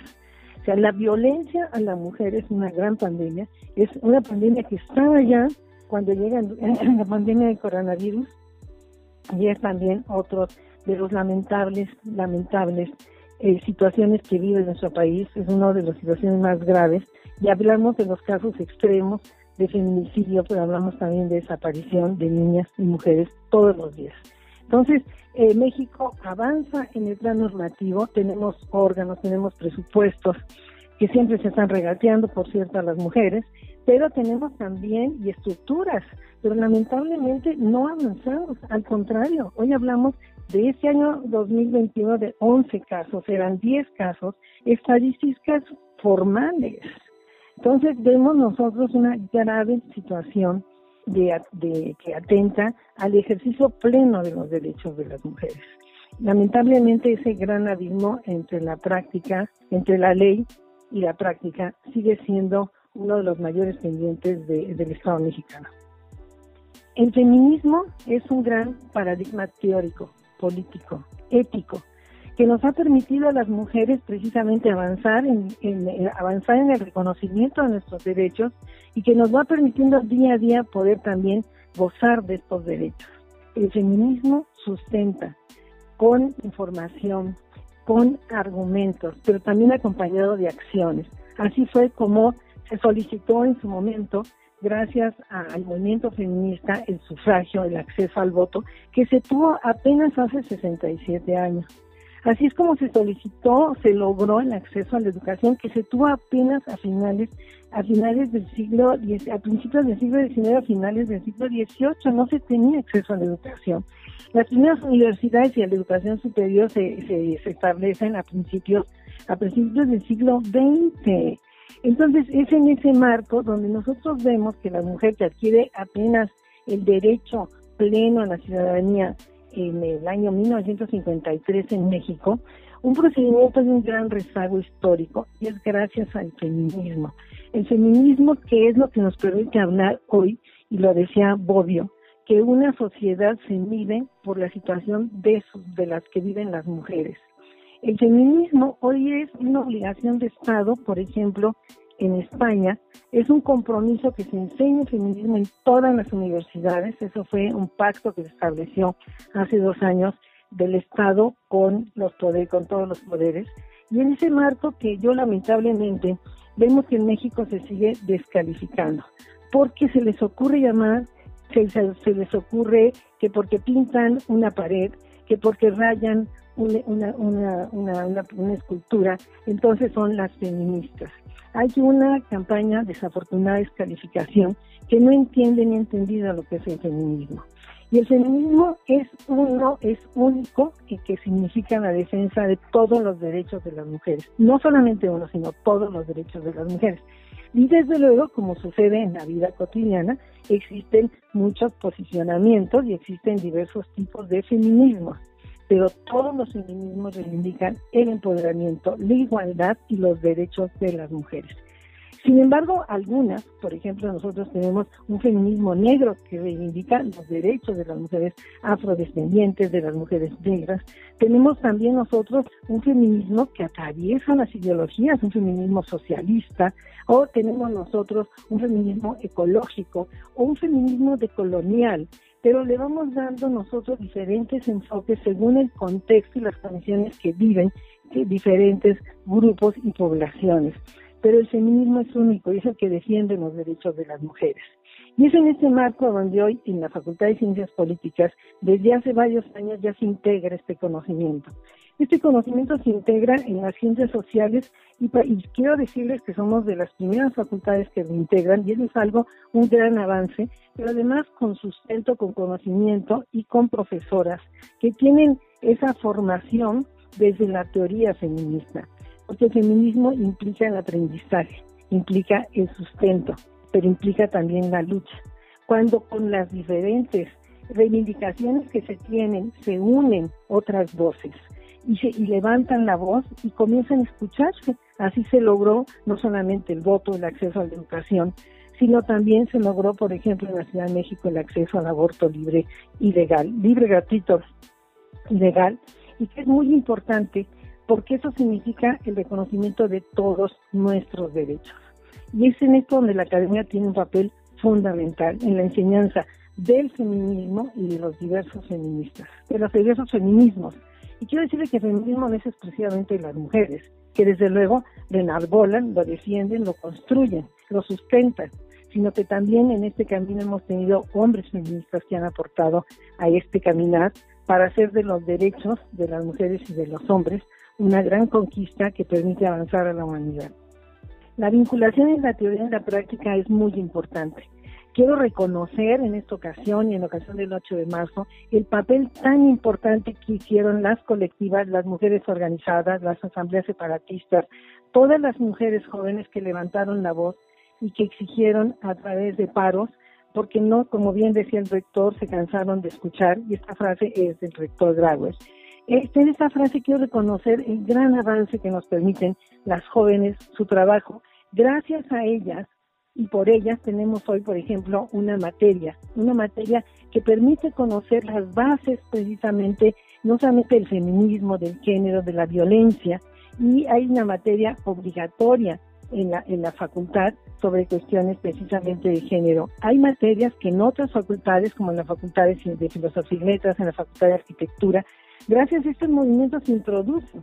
O sea, la violencia a la mujer es una gran pandemia, es una pandemia que estaba ya cuando llega la pandemia del coronavirus. Y es también otro de los lamentables, lamentables eh, situaciones que vive nuestro país, es una de las situaciones más graves. Y hablamos de los casos extremos de feminicidio, pero hablamos también de desaparición de niñas y mujeres todos los días. Entonces, eh, México avanza en el plan normativo, tenemos órganos, tenemos presupuestos que siempre se están regateando, por cierto, a las mujeres, pero tenemos también y estructuras, pero lamentablemente no avanzamos, al contrario, hoy hablamos de este año 2021 de 11 casos, eran 10 casos, estadísticas formales. Entonces vemos nosotros una grave situación de, que atenta al ejercicio pleno de los derechos de las mujeres. Lamentablemente ese gran abismo entre la práctica, entre la ley y la práctica sigue siendo uno de los mayores pendientes del Estado mexicano. El feminismo es un gran paradigma teórico, político, ético, que nos ha permitido a las mujeres precisamente avanzar en, avanzar en el reconocimiento de nuestros derechos y que nos va permitiendo día a día poder también gozar de estos derechos. El feminismo sustenta con información, con argumentos, pero también acompañado de acciones. Así fue como se solicitó en su momento, gracias al movimiento feminista, el sufragio, el acceso al voto, que se tuvo apenas hace 67 años. Así es como se solicitó, se logró el acceso a la educación que se tuvo apenas a finales, a finales del siglo, a principios del siglo XIX, a finales del siglo XVIII, no se tenía acceso a la educación. Las primeras universidades y la educación superior se, se, se establecen a principios, a principios del siglo XX. Entonces es en ese marco donde nosotros vemos que la mujer que adquiere apenas el derecho pleno a la ciudadanía en el año 1953 en México, un procedimiento de un gran rezago histórico y es gracias al feminismo. El feminismo que es lo que nos permite hablar hoy, y lo decía Bobbio, que una sociedad se mide por la situación de, de las que viven las mujeres. El feminismo hoy es una obligación de Estado, por ejemplo, en España, es un compromiso que se enseña el feminismo en todas las universidades. Eso fue un pacto que se estableció hace dos años del Estado con los poderes, con todos los poderes. Y en ese marco que yo lamentablemente vemos que en México se sigue descalificando, porque se les ocurre llamar, se, se les ocurre que porque pintan una pared, que porque rayan una, una, una, escultura, entonces son las feministas hay una campaña desafortunada descalificación que no entiende ni entendido lo que es el feminismo. Y el feminismo es uno, es único y que significa la defensa de todos los derechos de las mujeres. No solamente uno, sino todos los derechos de las mujeres. Y desde luego, como sucede en la vida cotidiana, existen muchos posicionamientos y existen diversos tipos de feminismo pero todos los feminismos reivindican el empoderamiento, la igualdad y los derechos de las mujeres. Sin embargo, algunas, por ejemplo, nosotros tenemos un feminismo negro que reivindica los derechos de las mujeres afrodescendientes, de las mujeres negras. Tenemos también nosotros un feminismo que atraviesa las ideologías, un feminismo socialista, o tenemos nosotros un feminismo ecológico o un feminismo decolonial pero le vamos dando nosotros diferentes enfoques según el contexto y las condiciones que viven diferentes grupos y poblaciones. Pero el feminismo es único y es el que defiende los derechos de las mujeres. Y es en este marco donde hoy en la Facultad de Ciencias Políticas, desde hace varios años ya se integra este conocimiento. Este conocimiento se integra en las ciencias sociales y, quiero decirles que somos de las primeras facultades que lo integran y eso es algo, un gran avance, pero además con sustento, con conocimiento y con profesoras que tienen esa formación desde la teoría feminista, porque el feminismo implica el aprendizaje, implica el sustento, pero implica también la lucha. Cuando con las diferentes reivindicaciones que se tienen se unen otras voces, y, levantan la voz y comienzan a escucharse. Así se logró no solamente el voto, el acceso a la educación, sino también se logró, por ejemplo, en la Ciudad de México el acceso al aborto libre y legal, libre, gratuito y legal, y que es muy importante porque eso significa el reconocimiento de todos nuestros derechos. Y es en esto donde la academia tiene un papel fundamental en la enseñanza del feminismo y de los diversos feministas, de los diversos feminismos, y quiero decirle que feminismo no es exclusivamente las mujeres, que desde luego lo enarbolan, lo defienden, lo construyen, lo sustentan, sino que también en este camino hemos tenido hombres feministas que han aportado a este caminar para hacer de los derechos de las mujeres y de los hombres una gran conquista que permite avanzar a la humanidad. La vinculación en la teoría y en la práctica es muy importante. Quiero reconocer en esta ocasión y en ocasión del 8 de marzo el papel tan importante que hicieron las colectivas, las mujeres organizadas, las asambleas separatistas, todas las mujeres jóvenes que levantaron la voz y que exigieron a través de paros, porque no, como bien decía el rector, se cansaron de escuchar, y esta frase es del rector Dragos. Este, en esta frase quiero reconocer el gran avance que nos permiten las jóvenes, su trabajo. Gracias a ellas, y por ellas tenemos hoy, por ejemplo, una materia, una materia que permite conocer las bases precisamente, no solamente del feminismo, del género, de la violencia, y hay una materia obligatoria en la, en la facultad sobre cuestiones precisamente de género. Hay materias que en otras facultades, como en la Facultad de Filosofía y Letras, en la Facultad de Arquitectura, gracias a estos movimientos se introducen.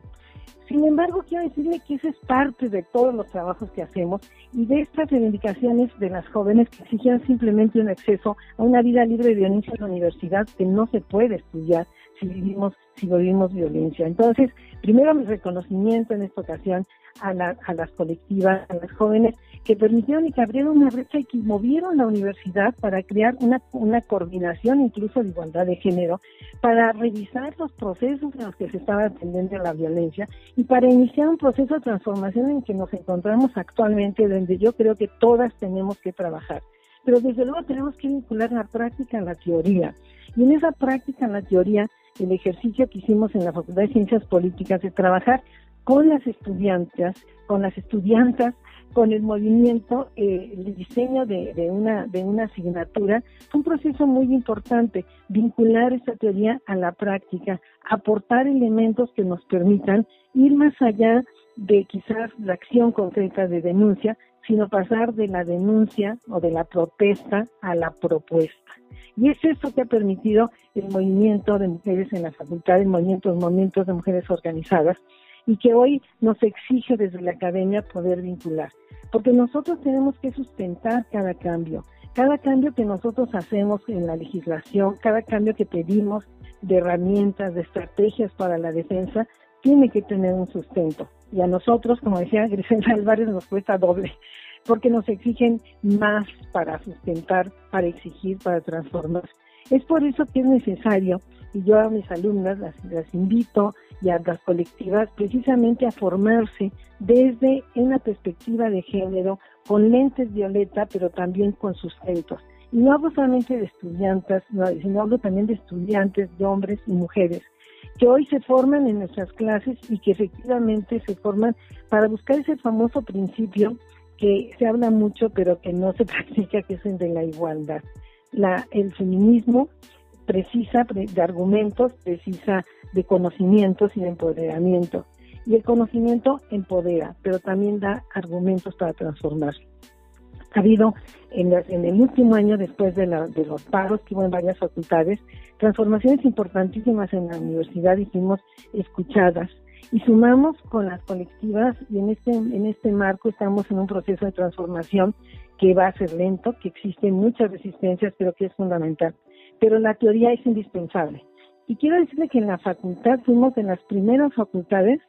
Sin embargo, quiero decirle que eso es parte de todos los trabajos que hacemos y de estas reivindicaciones de las jóvenes que exigían simplemente un acceso a una vida libre de violencia en la universidad que no se puede estudiar si vivimos, si vivimos violencia. Entonces, primero mi reconocimiento en esta ocasión a, a las colectivas, a las jóvenes que permitieron y que abrieron una brecha y que movieron la universidad para crear una, una coordinación incluso de igualdad de género, para revisar los procesos en los que se estaba atendiendo la violencia y para iniciar un proceso de transformación en que nos encontramos actualmente, donde yo creo que todas tenemos que trabajar. Pero desde luego tenemos que vincular la práctica a la teoría. Y en esa práctica, en la teoría, el ejercicio que hicimos en la Facultad de Ciencias Políticas de trabajar con las estudiantes, con las estudiantas, con el movimiento, eh, el diseño de, de, una, de una asignatura, un proceso muy importante, vincular esta teoría a la práctica, aportar elementos que nos permitan ir más allá de quizás la acción concreta de denuncia, sino pasar de la denuncia o de la protesta a la propuesta. Y es eso que ha permitido el movimiento de mujeres en la facultad, el movimiento, los movimientos de mujeres organizadas, y que hoy nos exige desde la academia poder vincular. Porque nosotros tenemos que sustentar cada cambio, cada cambio que nosotros hacemos en la legislación, cada cambio que pedimos de herramientas, de estrategias para la defensa, tiene que tener un sustento. Y a nosotros, como decía Griselda Álvarez, nos cuesta doble, porque nos exigen más para sustentar, para exigir, para transformar. Es por eso que es necesario, y yo a mis alumnas las, las invito y a las colectivas precisamente a formarse desde una perspectiva de género, con lentes violeta, pero también con sustentos. Y no hablo solamente de estudiantes, sino hablo también de estudiantes, de hombres y mujeres, que hoy se forman en nuestras clases y que efectivamente se forman para buscar ese famoso principio que se habla mucho pero que no se practica, que es el de la igualdad. La, el feminismo precisa de argumentos, precisa de conocimientos y de empoderamiento. Y el conocimiento empodera, pero también da argumentos para transformar. Ha habido en, el último año, después de, la, de, los paros que hubo en varias facultades, transformaciones importantísimas en la universidad y escuchadas. Y sumamos con las colectivas y en este, en este marco estamos en un proceso de transformación que va a ser lento, que existen muchas resistencias, pero que es fundamental. Pero la teoría es indispensable. Y quiero decirle que en la facultad fuimos de las primeras facultades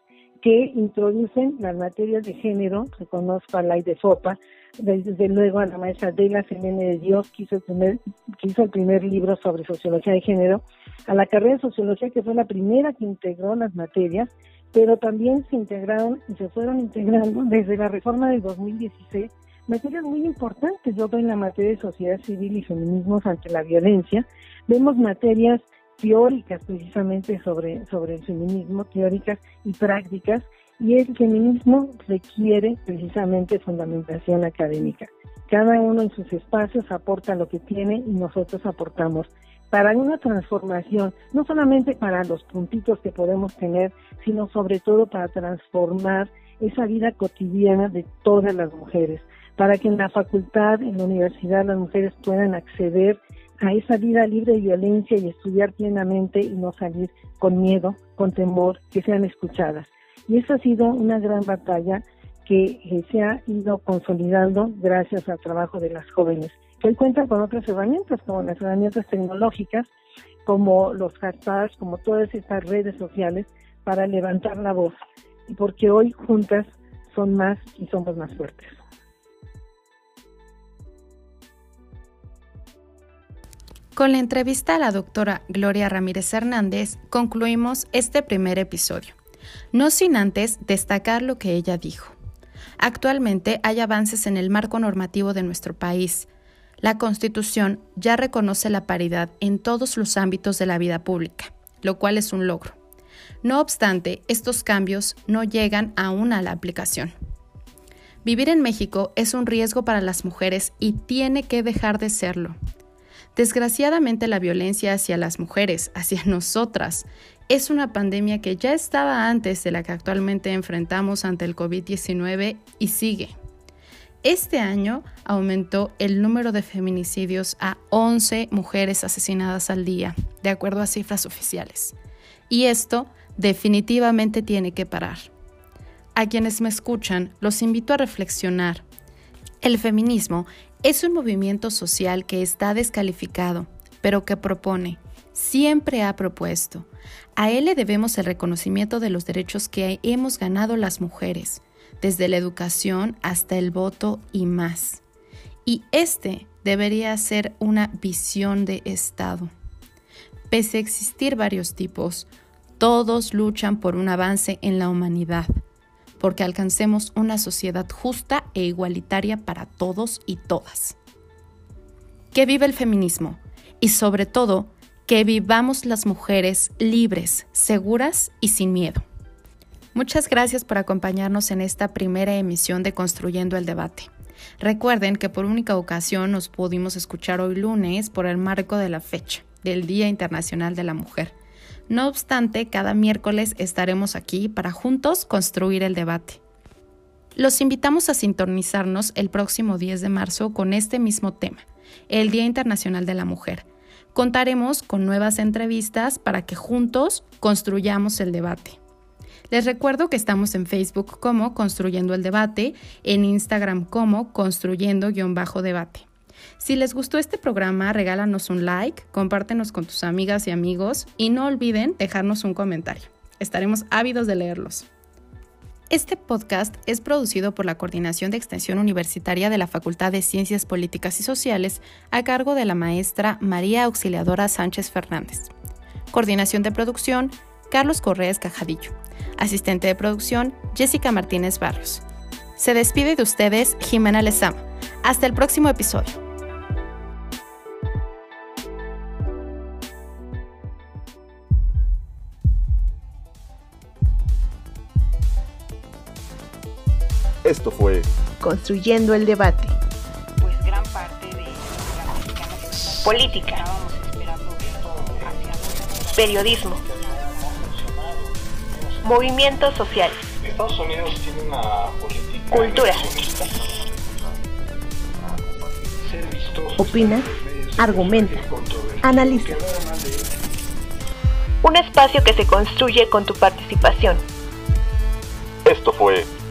que introducen las materias de género, reconozco a la de FOPA, desde luego a la maestra Dela Selene de Dios, que hizo, el primer, que hizo el primer libro sobre sociología de género, a la carrera de sociología, que fue la primera que integró las materias, pero también se integraron y se fueron integrando desde la reforma del 2016 materias muy importantes. Yo veo en la materia de sociedad civil y feminismos ante la violencia, vemos materias teóricas precisamente sobre, sobre el feminismo, teóricas y prácticas, y el feminismo requiere precisamente fundamentación académica. Cada uno en sus espacios aporta lo que tiene y nosotros aportamos para una transformación, no solamente para los puntitos que podemos tener, sino sobre todo para transformar esa vida cotidiana de todas las mujeres, para que en la facultad, en la universidad, las mujeres puedan acceder a esa vida libre de violencia y estudiar plenamente y no salir con miedo, con temor, que sean escuchadas. Y esa ha sido una gran batalla que eh, se ha ido consolidando gracias al trabajo de las jóvenes, que hoy cuentan con otras herramientas, como las herramientas tecnológicas, como los hashtags, como todas estas redes sociales, para levantar la voz. Porque hoy juntas son más y somos más fuertes. Con la entrevista a la doctora Gloria Ramírez Hernández concluimos este primer episodio, no sin antes destacar lo que ella dijo. Actualmente hay avances en el marco normativo de nuestro país. La Constitución ya reconoce la paridad en todos los ámbitos de la vida pública, lo cual es un logro. No obstante, estos cambios no llegan aún a la aplicación. Vivir en México es un riesgo para las mujeres y tiene que dejar de serlo. Desgraciadamente la violencia hacia las mujeres, hacia nosotras, es una pandemia que ya estaba antes de la que actualmente enfrentamos ante el COVID-19 y sigue. Este año aumentó el número de feminicidios a 11 mujeres asesinadas al día, de acuerdo a cifras oficiales. Y esto definitivamente tiene que parar. A quienes me escuchan, los invito a reflexionar. El feminismo es un movimiento social que está descalificado, pero que propone, siempre ha propuesto. A él le debemos el reconocimiento de los derechos que hemos ganado las mujeres, desde la educación hasta el voto y más. Y este debería ser una visión de Estado. Pese a existir varios tipos, todos luchan por un avance en la humanidad, porque alcancemos una sociedad justa e igualitaria para todos y todas. Que vive el feminismo y sobre todo que vivamos las mujeres libres, seguras y sin miedo. Muchas gracias por acompañarnos en esta primera emisión de Construyendo el Debate. Recuerden que por única ocasión nos pudimos escuchar hoy lunes por el marco de la fecha del Día Internacional de la Mujer. No obstante, cada miércoles estaremos aquí para juntos construir el debate. Los invitamos a sintonizarnos el próximo 10 de marzo con este mismo tema, el Día Internacional de la Mujer. Contaremos con nuevas entrevistas para que juntos construyamos el debate. Les recuerdo que estamos en Facebook como Construyendo el Debate, en Instagram como Construyendo-Debate. Si les gustó este programa, regálanos un like, compártenos con tus amigas y amigos y no olviden dejarnos un comentario. Estaremos ávidos de leerlos. Este podcast es producido por la Coordinación de Extensión Universitaria de la Facultad de Ciencias Políticas y Sociales a cargo de la maestra María Auxiliadora Sánchez Fernández. Coordinación de producción, Carlos Correas Cajadillo. Asistente de producción, Jessica Martínez Barrios. Se despide de ustedes Jimena Lezama. Hasta el próximo episodio. Esto fue Construyendo el Debate. Pues gran parte de la mexicana política, estábamos esperando esto hacia Periodismo. Movimientos sociales. Estados Unidos tiene una política Cultura. Opina, argumenta, analiza. Un espacio que se construye con tu participación. Esto fue